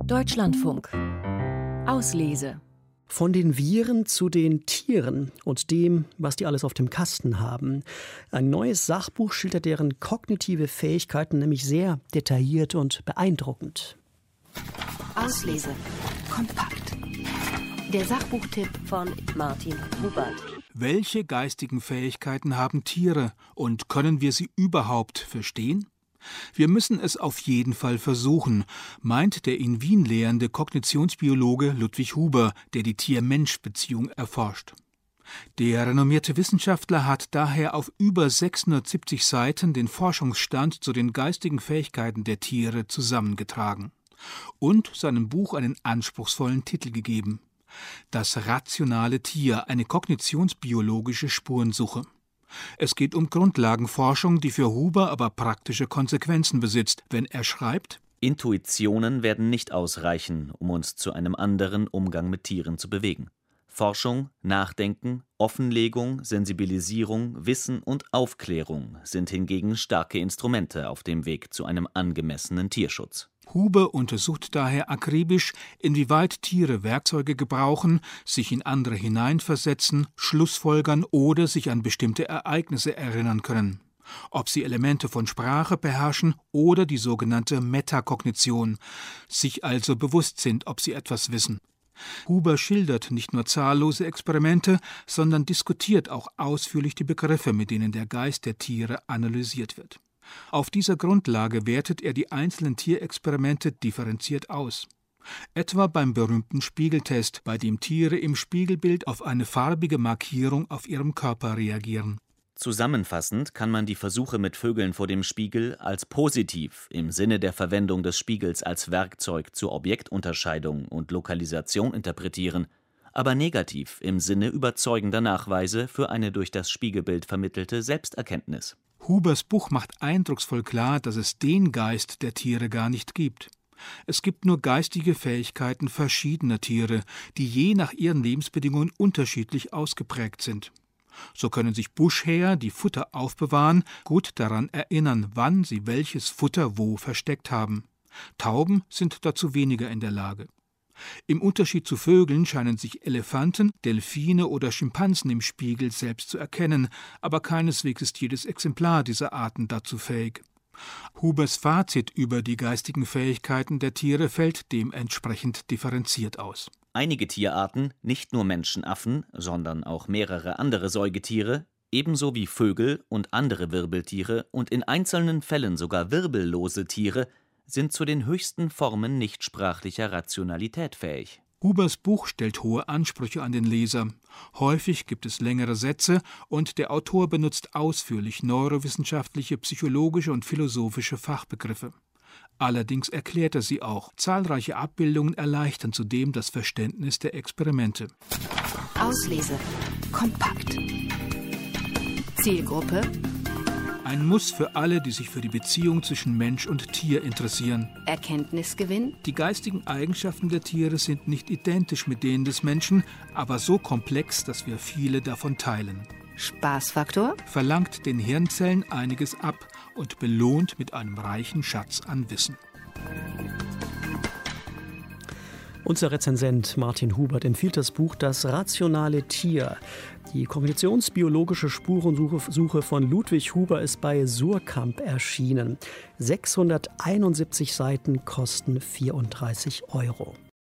Deutschlandfunk. Auslese. Von den Viren zu den Tieren und dem, was die alles auf dem Kasten haben. Ein neues Sachbuch schildert deren kognitive Fähigkeiten nämlich sehr detailliert und beeindruckend. Auslese. Kompakt. Der Sachbuchtipp von Martin Hubert. Welche geistigen Fähigkeiten haben Tiere und können wir sie überhaupt verstehen? Wir müssen es auf jeden Fall versuchen, meint der in Wien lehrende Kognitionsbiologe Ludwig Huber, der die Tier-Mensch-Beziehung erforscht. Der renommierte Wissenschaftler hat daher auf über 670 Seiten den Forschungsstand zu den geistigen Fähigkeiten der Tiere zusammengetragen und seinem Buch einen anspruchsvollen Titel gegeben Das rationale Tier, eine kognitionsbiologische Spurensuche. Es geht um Grundlagenforschung, die für Huber aber praktische Konsequenzen besitzt, wenn er schreibt Intuitionen werden nicht ausreichen, um uns zu einem anderen Umgang mit Tieren zu bewegen. Forschung, Nachdenken, Offenlegung, Sensibilisierung, Wissen und Aufklärung sind hingegen starke Instrumente auf dem Weg zu einem angemessenen Tierschutz. Huber untersucht daher akribisch, inwieweit Tiere Werkzeuge gebrauchen, sich in andere hineinversetzen, Schlussfolgern oder sich an bestimmte Ereignisse erinnern können. Ob sie Elemente von Sprache beherrschen oder die sogenannte Metakognition, sich also bewusst sind, ob sie etwas wissen. Huber schildert nicht nur zahllose Experimente, sondern diskutiert auch ausführlich die Begriffe, mit denen der Geist der Tiere analysiert wird. Auf dieser Grundlage wertet er die einzelnen Tierexperimente differenziert aus. Etwa beim berühmten Spiegeltest, bei dem Tiere im Spiegelbild auf eine farbige Markierung auf ihrem Körper reagieren. Zusammenfassend kann man die Versuche mit Vögeln vor dem Spiegel als positiv im Sinne der Verwendung des Spiegels als Werkzeug zur Objektunterscheidung und Lokalisation interpretieren, aber negativ im Sinne überzeugender Nachweise für eine durch das Spiegelbild vermittelte Selbsterkenntnis. Hubers Buch macht eindrucksvoll klar, dass es den Geist der Tiere gar nicht gibt. Es gibt nur geistige Fähigkeiten verschiedener Tiere, die je nach ihren Lebensbedingungen unterschiedlich ausgeprägt sind. So können sich Buschhäher, die Futter aufbewahren, gut daran erinnern, wann sie welches Futter wo versteckt haben. Tauben sind dazu weniger in der Lage. Im Unterschied zu Vögeln scheinen sich Elefanten, Delfine oder Schimpansen im Spiegel selbst zu erkennen, aber keineswegs ist jedes Exemplar dieser Arten dazu fähig. Hubers Fazit über die geistigen Fähigkeiten der Tiere fällt dementsprechend differenziert aus. Einige Tierarten, nicht nur Menschenaffen, sondern auch mehrere andere Säugetiere, ebenso wie Vögel und andere Wirbeltiere und in einzelnen Fällen sogar wirbellose Tiere, sind zu den höchsten Formen nichtsprachlicher Rationalität fähig. Hubers Buch stellt hohe Ansprüche an den Leser. Häufig gibt es längere Sätze und der Autor benutzt ausführlich neurowissenschaftliche, psychologische und philosophische Fachbegriffe. Allerdings erklärt er sie auch. Zahlreiche Abbildungen erleichtern zudem das Verständnis der Experimente. Auslese. Kompakt. Zielgruppe ein Muss für alle, die sich für die Beziehung zwischen Mensch und Tier interessieren. Erkenntnisgewinn. Die geistigen Eigenschaften der Tiere sind nicht identisch mit denen des Menschen, aber so komplex, dass wir viele davon teilen. Spaßfaktor. Verlangt den Hirnzellen einiges ab und belohnt mit einem reichen Schatz an Wissen. Unser Rezensent Martin Hubert empfiehlt das Buch Das rationale Tier. Die kognitionsbiologische Spurensuche von Ludwig Huber ist bei Surkamp erschienen. 671 Seiten kosten 34 Euro.